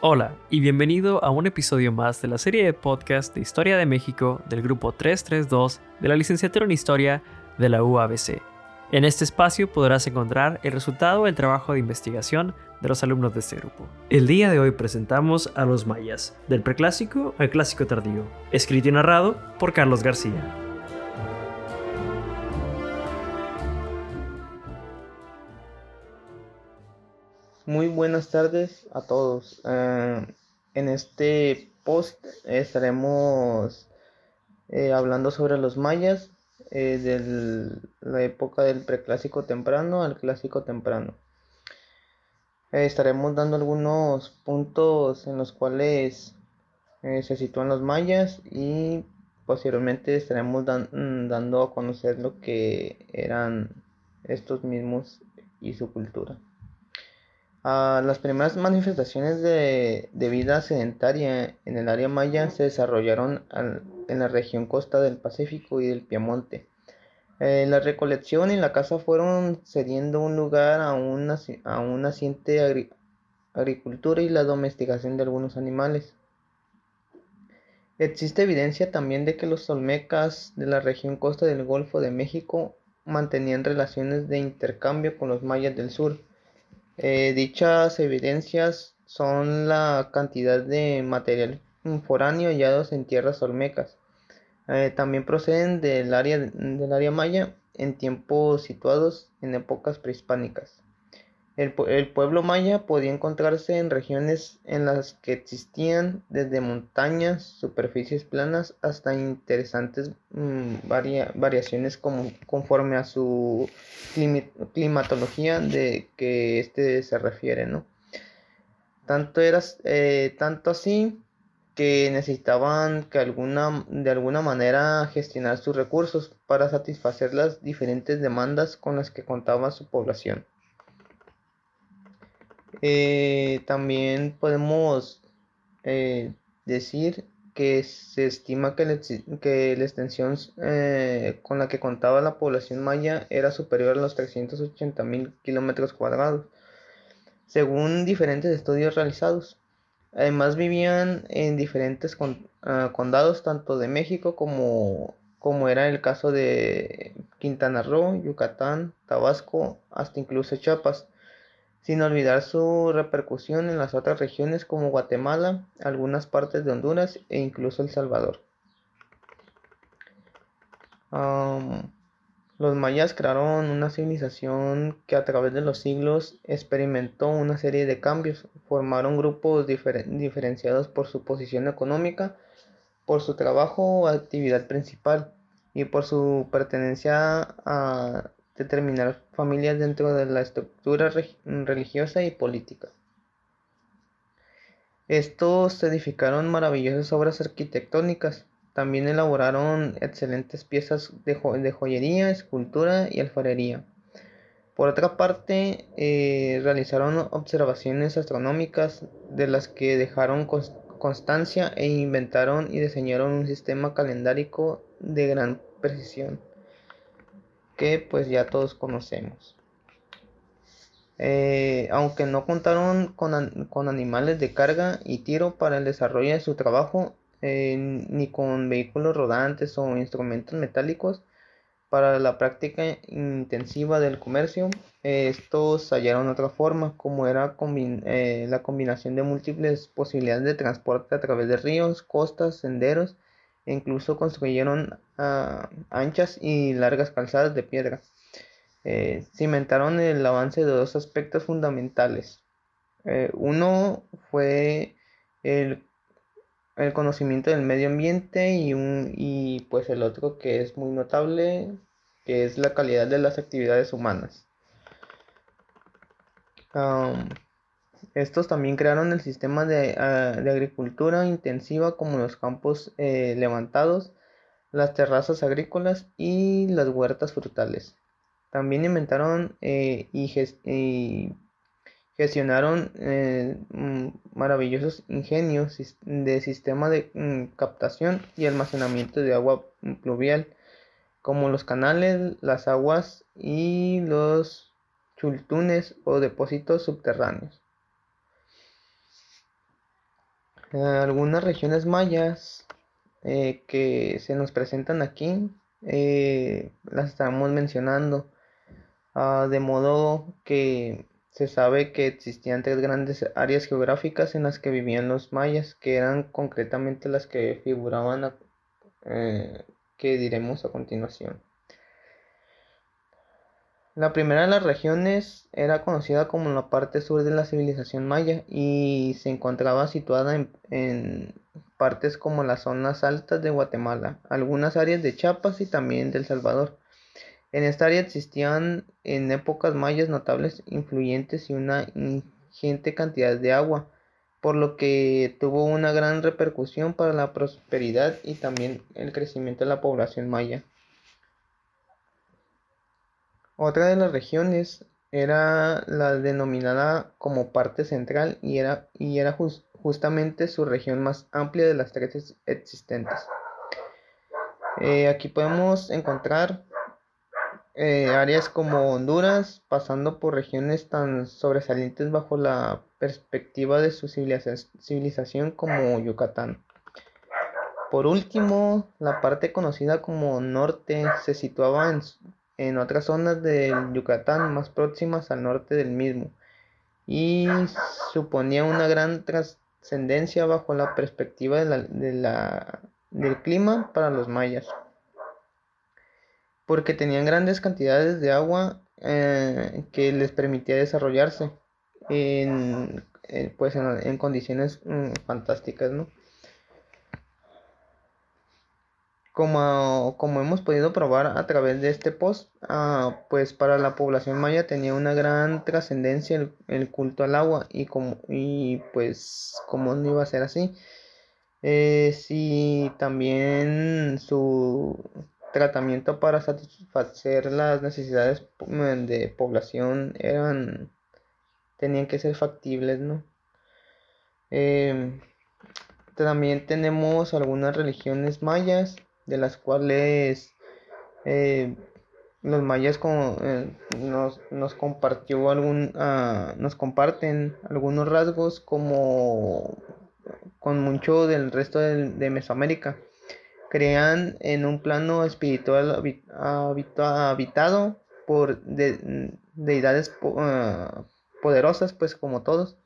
Hola y bienvenido a un episodio más de la serie de podcast de Historia de México del grupo 332 de la licenciatura en Historia de la UABC. En este espacio podrás encontrar el resultado del trabajo de investigación de los alumnos de este grupo. El día de hoy presentamos a los mayas, del preclásico al clásico tardío, escrito y narrado por Carlos García. Muy buenas tardes a todos. Eh, en este post estaremos eh, hablando sobre los mayas eh, de la época del preclásico temprano al clásico temprano. estaremos dando algunos puntos en los cuales se sitúan los mayas y posteriormente estaremos mm, dando a conocer lo que eran estos mismos y su cultura las primeras manifestaciones de, vida sedentaria en el área maya se desarrollaron en la región costa del Pacífico y del Piamonte. Eh, la recolección y la caza fueron cediendo un lugar a una, a naciente agricultura y la domesticación de algunos animales. Existe evidencia también de que los olmecas de la región costa del Golfo de México mantenían relaciones de intercambio con los mayas del sur eh, dichas evidencias son la cantidad de material foráneo hallados en tierras olmecas. Eh, también proceden del área, del área maya en tiempos situados en épocas prehispánicas. El, pueblo maya podía encontrarse en regiones en las que existían desde montañas, superficies planas hasta interesantes mm, variaciones conforme a su climatología de que este se refiere, ¿no? Tanto, era, eh, tanto así que necesitaban que alguna, de alguna manera gestionar sus recursos para satisfacer las diferentes demandas con las que contaba su población. Eh, también podemos eh, decir que se estima que, la extensión eh, con la que contaba la población maya era superior a los 380 mil kilómetros cuadrados, según diferentes estudios realizados. Además vivían en diferentes ah, condados, tanto de México como, como era el caso de Quintana Roo, Yucatán, Tabasco, hasta incluso Chiapas sin olvidar su repercusión en las otras regiones como Guatemala, algunas partes de Honduras e incluso El Salvador. los mayas crearon una civilización que a través de los siglos experimentó una serie de cambios, formaron grupos diferenciados por su posición económica, por su trabajo o actividad principal y por su pertenencia a determinar familias dentro de la estructura religiosa y política. Estos edificaron maravillosas obras arquitectónicas, también elaboraron excelentes piezas de, joyería, escultura y alfarería. Por otra parte, eh, realizaron observaciones astronómicas de las que dejaron constancia e inventaron y diseñaron un sistema calendárico de gran precisión que pues ya todos conocemos. Eh, aunque no contaron con, animales de carga y tiro para el desarrollo de su trabajo, eh, ni con vehículos rodantes o instrumentos metálicos para la práctica intensiva del comercio, estos hallaron otra forma, como era eh, la combinación de múltiples posibilidades de transporte a través de ríos, costas, senderos incluso construyeron ah, anchas y largas calzadas de piedra. Eh, cimentaron el avance de dos aspectos fundamentales. Eh, uno fue el, conocimiento del medio ambiente y, pues el otro que es muy notable, que es la calidad de las actividades humanas. Estos también crearon el sistema de, ah, agricultura intensiva como los campos eh, levantados, las terrazas agrícolas y las huertas frutales. También inventaron eh, y, gestionaron eh, mm, maravillosos ingenios de sistema de mm, captación y almacenamiento de agua pluvial, como los canales, las aguas y los chultunes o depósitos subterráneos. Eh, algunas regiones mayas eh, que se nos presentan aquí eh, las estamos mencionando ah, de modo que se sabe que existían tres grandes áreas geográficas en las que vivían los mayas que eran concretamente las que figuraban que diremos a continuación la primera de las regiones era conocida como la parte sur de la civilización maya y se encontraba situada en, partes como las zonas altas de Guatemala, algunas áreas de Chiapas y también del Salvador. En esta área existían en épocas mayas notables influyentes y una ingente cantidad de agua, por lo que tuvo una gran repercusión para la prosperidad y también el crecimiento de la población maya. Otra de las regiones era la denominada como parte central y era, y era justamente su región más amplia de las tres existentes. Eh, aquí podemos encontrar eh, áreas como Honduras, pasando por regiones tan sobresalientes bajo la perspectiva de su civilización como Yucatán. Por último, la parte conocida como norte se situaba en, en otras zonas del Yucatán más próximas al norte del mismo y suponía una gran trascendencia bajo la perspectiva del clima para los mayas porque tenían grandes cantidades de agua eh, que les permitía desarrollarse en, eh, pues en, condiciones mm, fantásticas, ¿no? Como, como hemos podido probar a través de este post, ah, pues para la población maya tenía una gran trascendencia el, culto al agua y, como, y pues como no iba a ser así. Eh, si también su tratamiento para satisfacer las necesidades mm, de población eran tenían que ser factibles, ¿no? Em, también tenemos algunas religiones mayas de las cuales eh, los mayas eh, nos, compartió algún ah, nos comparten algunos rasgos como con mucho del resto de, Mesoamérica. Crean en un plano espiritual habitado por deidades ah, poderosas pues como todos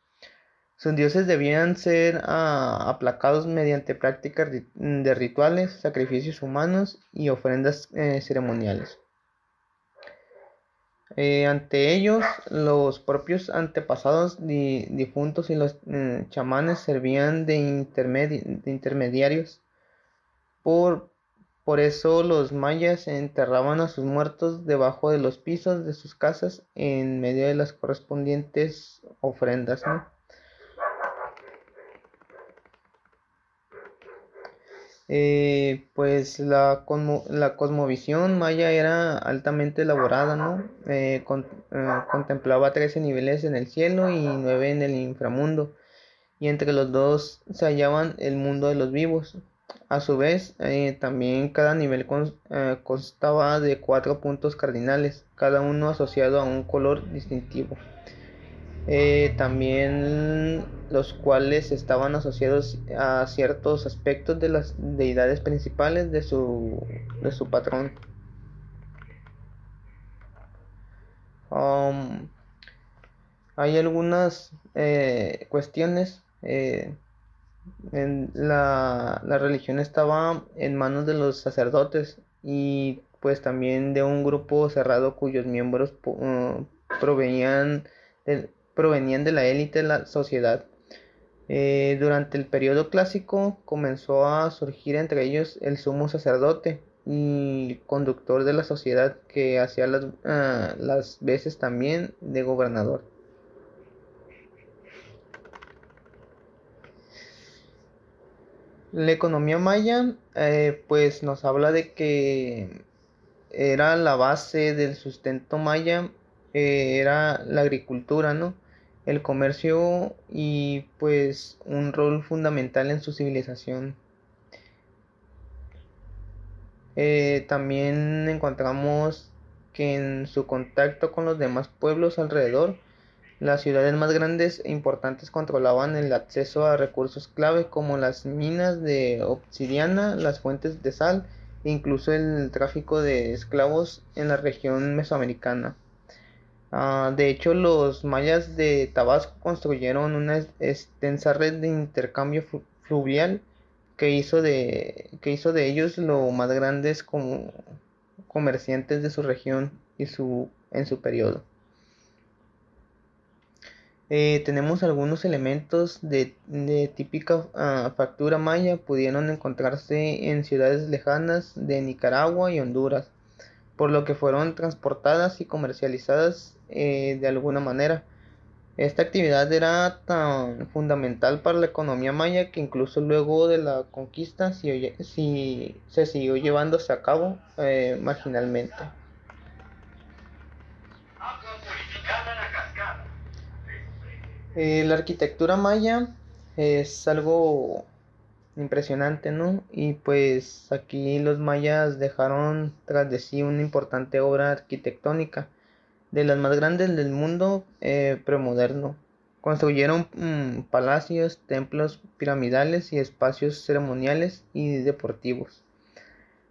sus dioses debían ser ah, aplacados mediante prácticas de rituales, sacrificios humanos y ofrendas eh, ceremoniales. Eh, ante ellos, los propios antepasados difuntos y los eh, chamanes servían de, intermediarios. Por, por eso los mayas enterraban a sus muertos debajo de los pisos de sus casas en medio de las correspondientes ofrendas. Eh, pues la, cosmovisión maya era altamente elaborada, ¿no? Eh, eh, contemplaba 13 niveles en el cielo y 9 en el inframundo, y entre los dos se hallaban el mundo de los vivos. A su vez, también cada nivel constaba de cuatro puntos cardinales, cada uno asociado a un color distintivo. Eh, también los cuales estaban asociados a ciertos aspectos de las deidades principales de su, de su patrón. Um, hay algunas eh, cuestiones. Eh, en la, la, religión estaba en manos de los sacerdotes y pues también de un grupo cerrado cuyos miembros uh, provenían provenían de la élite de la sociedad. Eh, durante el periodo clásico comenzó a surgir entre ellos el sumo sacerdote y conductor de la sociedad que hacía las, ah, las veces también de gobernador. La economía maya eh, pues nos habla de que era la base del sustento maya, eh, era la agricultura, ¿no? El comercio y pues un rol fundamental en su civilización. Eh, también encontramos que en su contacto con los demás pueblos alrededor, Las ciudades más grandes e importantes controlaban el acceso a recursos clave como las minas de obsidiana, las fuentes de sal e incluso el tráfico de esclavos en la región mesoamericana. Ah, de hecho, los mayas de Tabasco construyeron una extensa red de intercambio fluvial que hizo de, que hizo de ellos lo más grandes como comerciantes de su región y su, en su periodo. Eh, tenemos algunos elementos de, típica ah, factura maya pudieron encontrarse en ciudades lejanas de Nicaragua y Honduras, por lo que fueron transportadas y comercializadas eh, de alguna manera. Esta actividad era tan fundamental para la economía maya que incluso luego de la conquista si, se siguió llevándose a cabo eh, marginalmente. Eh, la arquitectura maya es algo impresionante, ¿no? Y pues aquí los mayas dejaron tras de sí una importante obra arquitectónica de las más grandes del mundo eh, premoderno. Construyeron mm, palacios, templos piramidales y espacios ceremoniales y deportivos.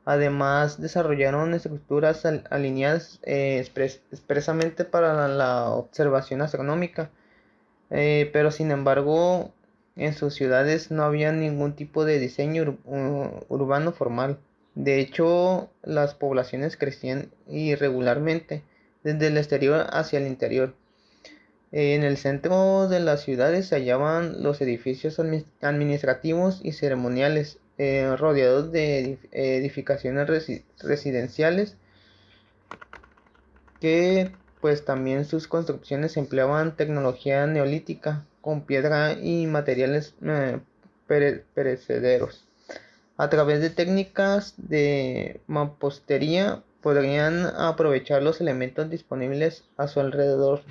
Además, desarrollaron estructuras alineadas eh, expresamente para la, observación astronómica, eh, pero sin embargo, en sus ciudades no había ningún tipo de diseño urbano formal. De hecho, las poblaciones crecían irregularmente desde el exterior hacia el interior. En el centro de las ciudades se hallaban los edificios administrativos y ceremoniales, eh, rodeados de edificaciones residenciales, que pues también sus construcciones empleaban tecnología neolítica con piedra y materiales eh, perecederos. A través de técnicas de mampostería podrían aprovechar los elementos disponibles a su alrededor.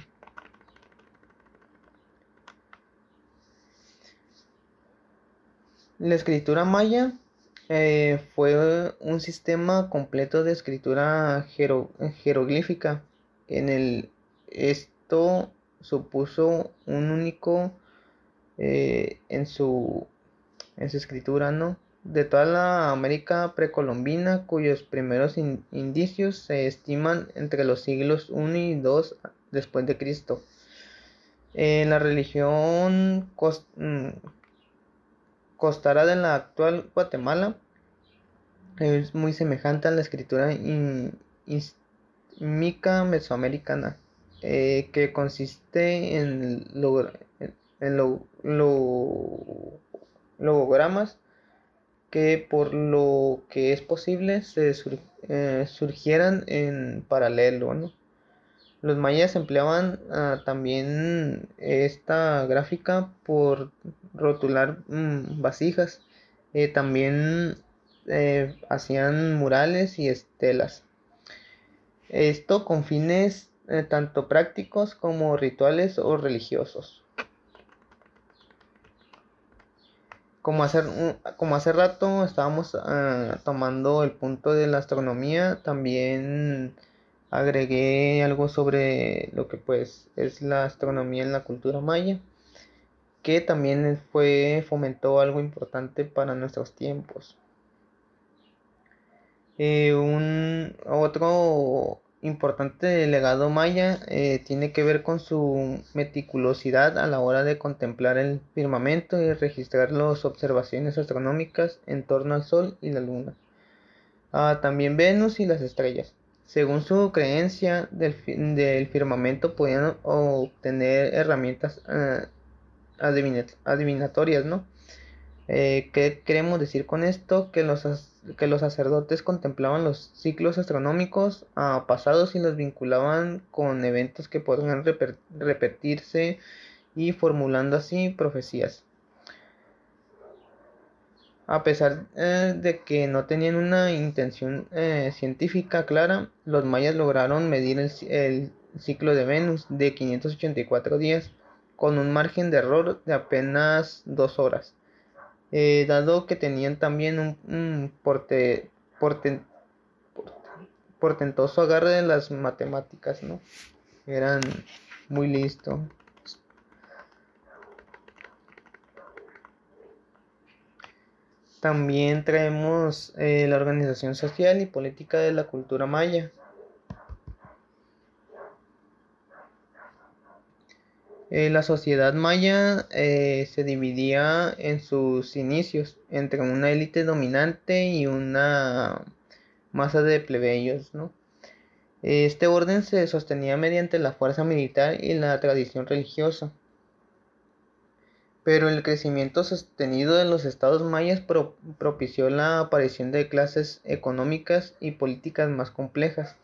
La escritura maya eh, fue un sistema completo de escritura jeroglífica. En el esto supuso un único eh, en su en su escritura, ¿no? De toda la América precolombina, cuyos primeros indicios se estiman entre los siglos I y II después de Cristo. la religión mm, costara de la actual Guatemala es muy semejante a la escritura mica mesoamericana, eh, que consiste en logogramas que por lo que es posible se eh, surgieran en paralelo. Los mayas empleaban ah, también esta gráfica por rotular mm, vasijas. Eh, también eh, hacían murales y estelas. Esto con fines tanto prácticos como rituales o religiosos. Como, hacer, como hace rato estábamos ah, tomando el punto de la astronomía, también agregué algo sobre lo que pues es la astronomía en la cultura maya, que también fue fomentó algo importante para nuestros tiempos. Eh, un otro importante legado maya eh, tiene que ver con su meticulosidad a la hora de contemplar el firmamento y registrar las observaciones astronómicas en torno al Sol y la Luna. Ah, también Venus y las estrellas. Según su creencia del, firmamento podían obtener herramientas ah, adivinatorias, ¿no? Eh, ¿Qué queremos decir con esto? Que los, que los sacerdotes contemplaban los ciclos astronómicos ah, pasados y los vinculaban con eventos que podrían repetirse y formulando así profecías. A pesar eh, de que no tenían una intención eh, científica clara, los mayas lograron medir el, el ciclo de Venus de 584 días con un margen de error de apenas dos horas eh, dado que tenían también un, porte, portentoso agarre de las matemáticas, ¿no? Eran muy listos. También traemos eh, la organización social y política de la cultura maya. Eh, la sociedad maya eh, se dividía en sus inicios entre una élite dominante y una masa de plebeyos, Este orden se sostenía mediante la fuerza militar y la tradición religiosa. Pero el crecimiento sostenido de los estados mayas propició la aparición de clases económicas y políticas más complejas.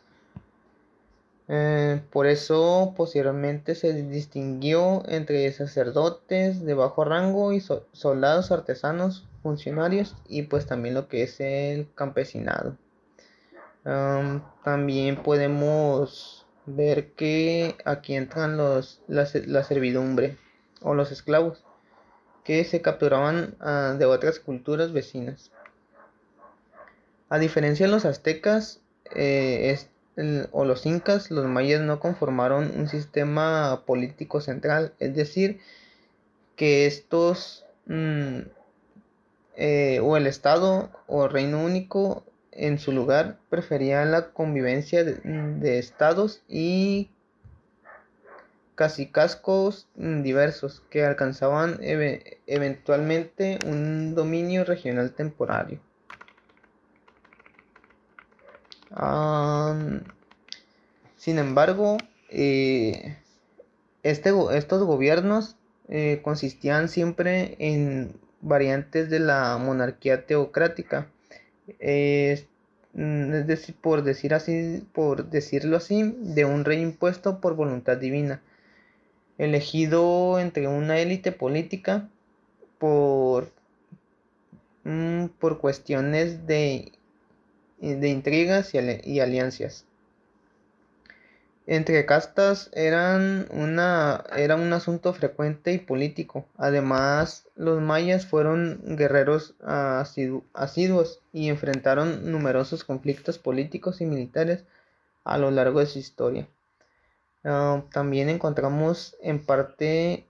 Eh, por eso posteriormente se distinguió entre sacerdotes de bajo rango y soldados artesanos, funcionarios y pues también lo que es el campesinado. también podemos ver que aquí entran los, la, servidumbre o los esclavos que se capturaban ah, de otras culturas vecinas. A diferencia de los aztecas, eh, o los incas, los mayas no conformaron un sistema político central, es decir, que estos mm, eh, o el Estado o Reino Único en su lugar preferían la convivencia de, estados y casicascos mm, diversos que alcanzaban eventualmente un dominio regional temporario sin embargo, eh, este, estos gobiernos eh, consistían siempre en variantes de la monarquía teocrática. Mm, es decir, por decir así, por decirlo así, de un rey impuesto por voluntad divina, elegido entre una élite política por, mm, por cuestiones de de intrigas y, alianzas. Entre castas eran una, era un asunto frecuente y político. Además, los mayas fueron guerreros asiduos y enfrentaron numerosos conflictos políticos y militares a lo largo de su historia. Ah, también encontramos en parte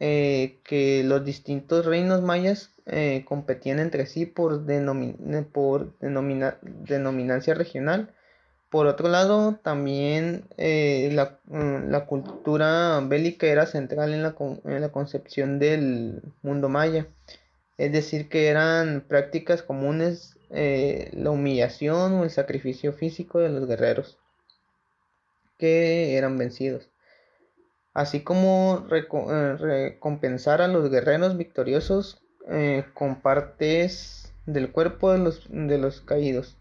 eh, que los distintos reinos mayas eh, competían entre sí por, por denominancia regional. Por otro lado, también eh, mm, la, cultura bélica era central en la, en la concepción del mundo maya. Es decir, que eran prácticas comunes la humillación o el sacrificio físico de los guerreros que eran vencidos así como eh, recompensar a los guerreros victoriosos eh, con partes del cuerpo de los, de los caídos.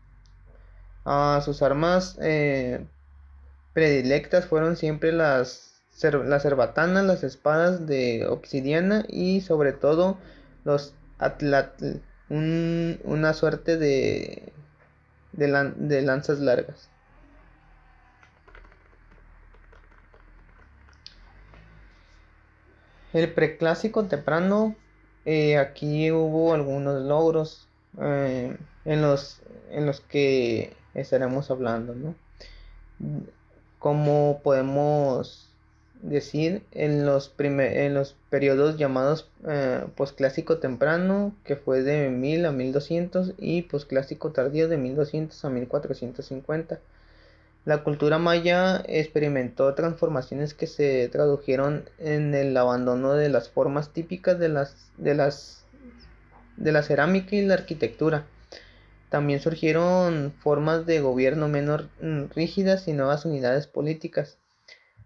A sus armas eh, predilectas fueron siempre las, las cerbatanas, las espadas de obsidiana y sobre todo los atlatl, una suerte de, de lanzas largas. El preclásico temprano, eh, aquí hubo algunos logros eh, en, los, en los que estaremos hablando, ¿no? Como podemos decir en los, en los periodos llamados eh, posclásico temprano, que fue de 1000 a 1200, y posclásico tardío de 1200 a 1450. La cultura maya experimentó transformaciones que se tradujeron en el abandono de las formas típicas de, las, de, las, de la cerámica y la arquitectura. También surgieron formas de gobierno menos mm, rígidas y nuevas unidades políticas.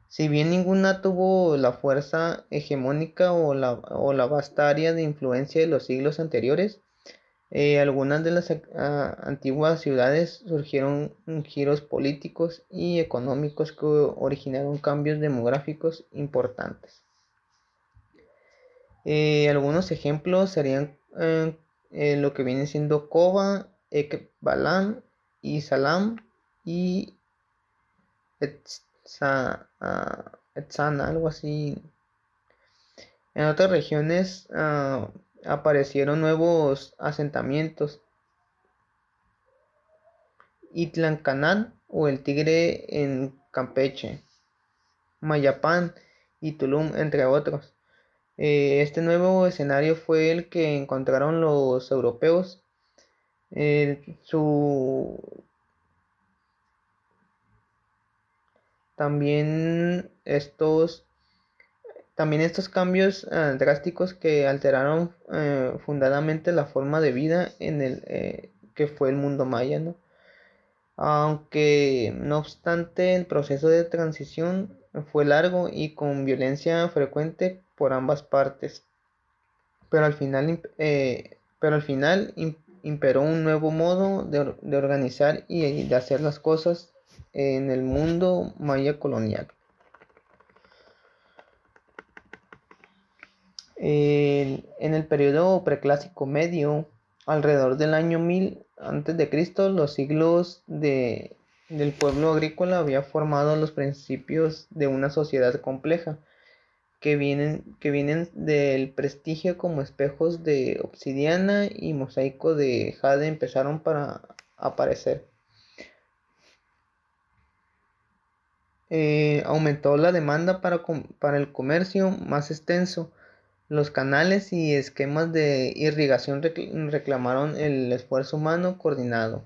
Si bien ninguna tuvo la fuerza hegemónica o la, o la vasta área de influencia de los siglos anteriores, eh, algunas de las ah, antiguas ciudades surgieron giros políticos y económicos que originaron cambios demográficos importantes. Eh, algunos ejemplos serían eh, lo que viene siendo Koba, Ekbalan y Salam y Etzana, algo así. En otras regiones ah, aparecieron nuevos asentamientos. Itlancanán o el Tigre en Campeche, Mayapán y Tulum, entre otros. Eh, este nuevo escenario fue el que encontraron los europeos. su también estos también estos cambios eh, drásticos que alteraron eh, fundadamente la forma de vida en el eh, que fue el mundo maya, ¿no? Aunque no obstante el proceso de transición fue largo y con violencia frecuente por ambas partes, pero al final, pero al final imperó un nuevo modo de, de organizar y de hacer las cosas en el mundo maya colonial. En el periodo preclásico medio, alrededor del año 1000 a.C., los siglos de, del pueblo agrícola había formado los principios de una sociedad compleja que vienen, que vienen del prestigio como espejos de obsidiana y mosaico de jade empezaron para aparecer. Eh, aumentó la demanda para, para el comercio más extenso los canales y esquemas de irrigación reclamaron el esfuerzo humano coordinado.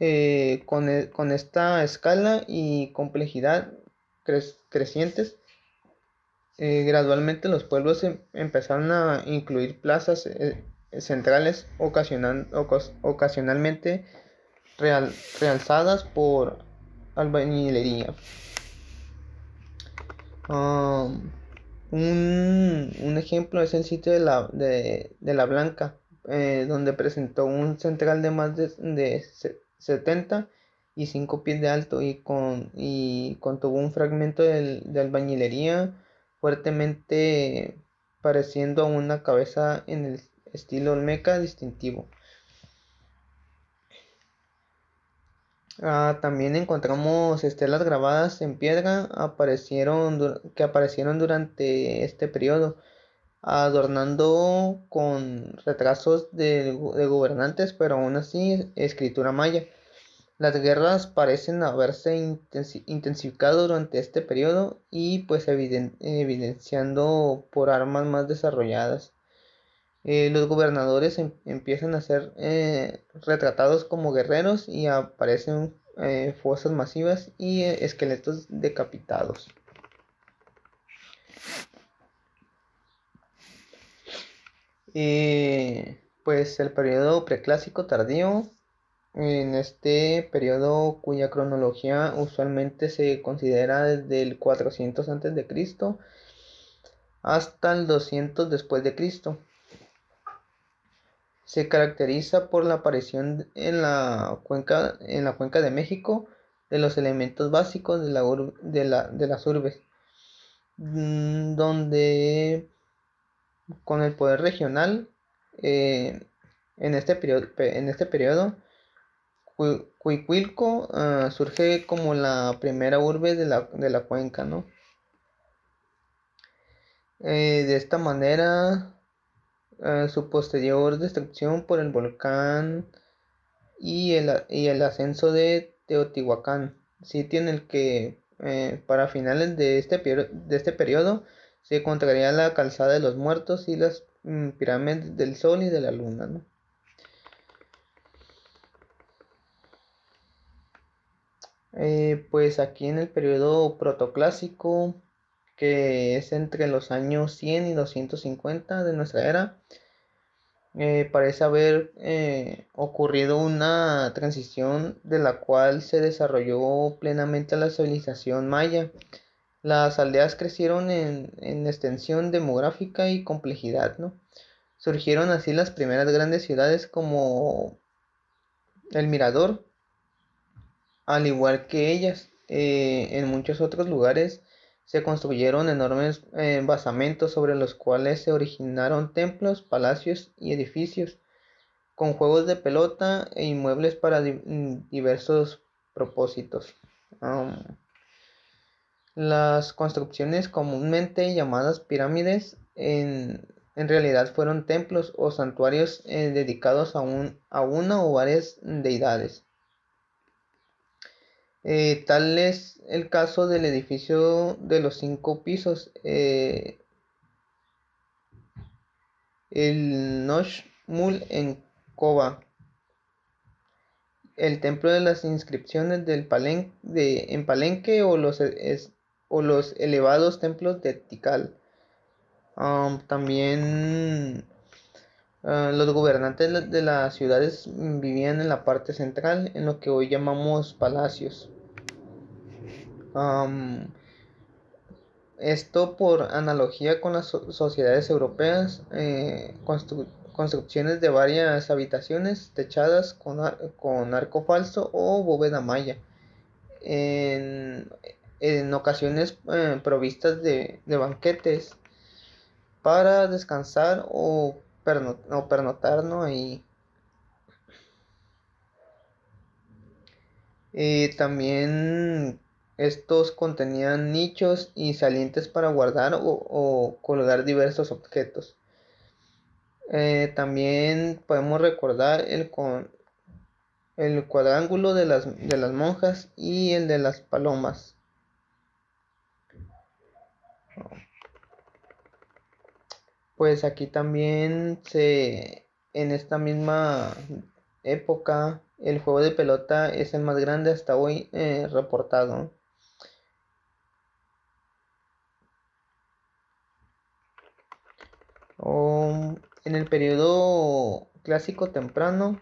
Eh, e, con, esta escala y complejidad crecientes, eh, gradualmente los pueblos em, empezaron a incluir plazas eh, centrales ocasionalmente realzadas por albañilería. Um, un, ejemplo es el sitio de la, de, la Blanca, eh, donde presentó un central de más de, de 70 y 5 pies de alto y, con, y contuvo un fragmento de, de albañilería fuertemente pareciendo a una cabeza en el estilo olmeca distintivo. Ah, también encontramos estelas grabadas en piedra que aparecieron durante este periodo, adornando con retrasos de, gobernantes, pero aún así escritura maya. Las guerras parecen haberse intensificado durante este periodo y pues evidenciando por armas más desarrolladas. Eh, los gobernadores em, empiezan a ser eh, retratados como guerreros y aparecen eh, fosas masivas y esqueletos decapitados. pues el periodo preclásico tardío, en este periodo cuya cronología usualmente se considera desde el 400 a.C. hasta el 200 después de Cristo se caracteriza por la aparición en la cuenca, en la cuenca de México de los elementos básicos de, la de, las urbes, mm, donde con el poder regional eh, en, este periodo, en este periodo Cuicuilco ah, surge como la primera urbe de la, cuenca, ¿no? Eh, de esta manera su posterior destrucción por el volcán y el, y el ascenso de Teotihuacán, sitio en el que eh, para finales de este, de este periodo se encontraría la calzada de los muertos y las mm, pirámides del sol y de la luna. Eh, pues aquí en el periodo protoclásico que es entre los años 100 y 250 de nuestra era, eh, parece haber eh, ocurrido una transición de la cual se desarrolló plenamente la civilización maya. Las aldeas crecieron en, extensión demográfica y complejidad, ¿no? Surgieron así las primeras grandes ciudades como el Mirador, al igual que ellas, eh, en muchos otros lugares se construyeron enormes eh, basamentos sobre los cuales se originaron templos, palacios y edificios, con juegos de pelota e inmuebles para diversos propósitos. las construcciones comúnmente llamadas pirámides en, realidad fueron templos o santuarios eh, dedicados a, a una o varias deidades. Eh, tal es el caso del edificio de los cinco pisos, eh, el Noshmul en Koba, el templo de las inscripciones de, en Palenque o los, elevados templos de Tikal. Um, también uh, los gobernantes de las ciudades vivían en la parte central, en lo que hoy llamamos palacios. Esto por analogía con las sociedades europeas, eh, construcciones de varias habitaciones techadas con, con arco falso o bóveda maya. En, ocasiones eh, provistas de, banquetes para descansar o, pernotar ¿no? ahí. Eh, también estos contenían nichos y salientes para guardar o, colgar diversos objetos. Eh, también podemos recordar el, con, el cuadrángulo de las, de las monjas y el de las palomas. Pues aquí también se, en esta misma época, el juego de pelota es el más grande hasta hoy eh, reportado. En el periodo clásico temprano,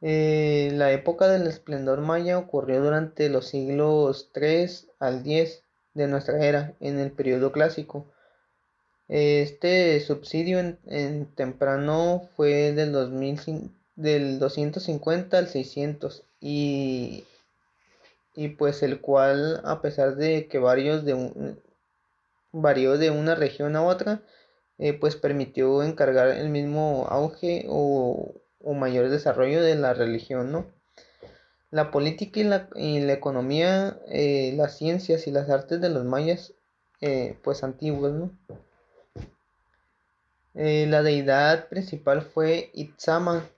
eh, la época del esplendor maya ocurrió durante los siglos 3 al 10 de nuestra era, en el periodo clásico. Este subsidio en, temprano fue del, 2000, del 250 al 600 y, y pues el cual a pesar de que varios de un, varió de una región a otra, eh, pues permitió encargar el mismo auge o, mayor desarrollo de la religión, ¿no? La política y la, y la economía, eh, las ciencias y las artes de los mayas, eh, pues antiguos, ¿no? la deidad principal fue Itzama,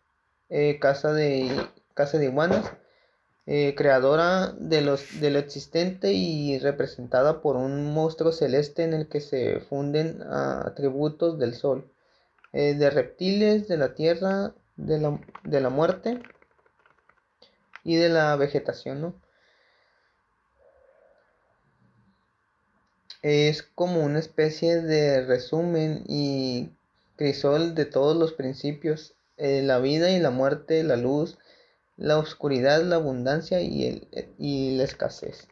casa, de, casa de iguanas, eh, creadora de, los, de lo existente y representada por un monstruo celeste en el que se funden atributos del sol, eh, de reptiles, de la tierra, de la, de la, muerte y de la vegetación. Es como una especie de resumen y crisol de todos los principios, eh, la vida y la muerte, la luz, la oscuridad, la abundancia y, el, y la escasez.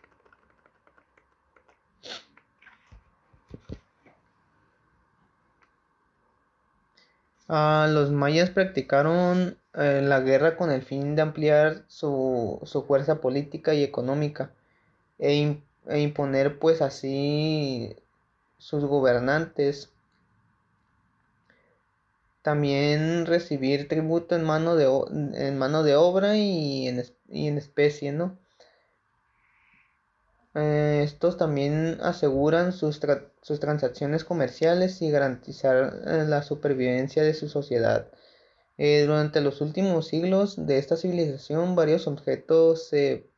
Ah, los mayas practicaron eh, la guerra con el fin de ampliar su, fuerza política y económica e, e imponer pues así sus gobernantes también recibir tributo en mano de, en mano de obra y en, en especie, ¿no? Eh, estos también aseguran sus, sus, transacciones comerciales y garantizar eh, la supervivencia de su sociedad. Eh, durante los últimos siglos de esta civilización, varios objetos se,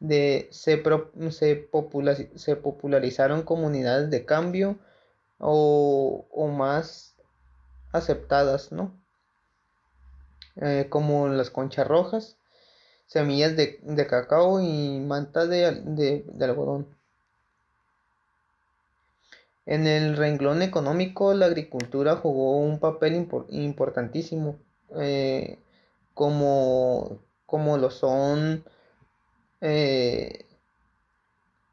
de, se, se, popularizaron comunidades de cambio o, o más aceptadas, ¿no? Eh, como las conchas rojas, semillas de, cacao y manta de, algodón. En el renglón económico, la agricultura jugó un papel importantísimo, eh, como, como, lo son eh,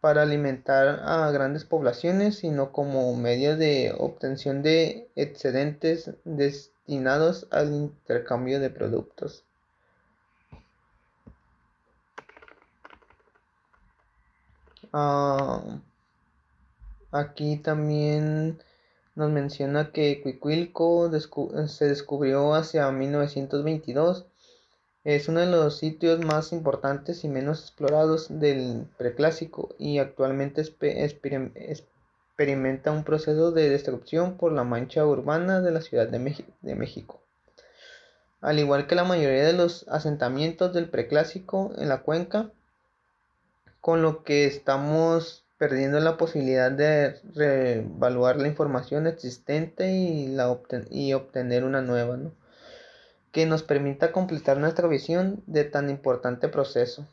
para alimentar a grandes poblaciones, sino como medio de obtención de excedentes destinados al intercambio de productos. Ah, aquí también nos menciona que Cuicuilco se descubrió hacia 1922 es uno de los sitios más importantes y menos explorados del preclásico y actualmente experimenta un proceso de destrucción por la mancha urbana de la Ciudad de, México. al igual que la mayoría de los asentamientos del preclásico en la cuenca, con lo que estamos perdiendo la posibilidad de reevaluar la información existente y, y obtener una nueva, que nos permita completar nuestra visión de tan importante proceso.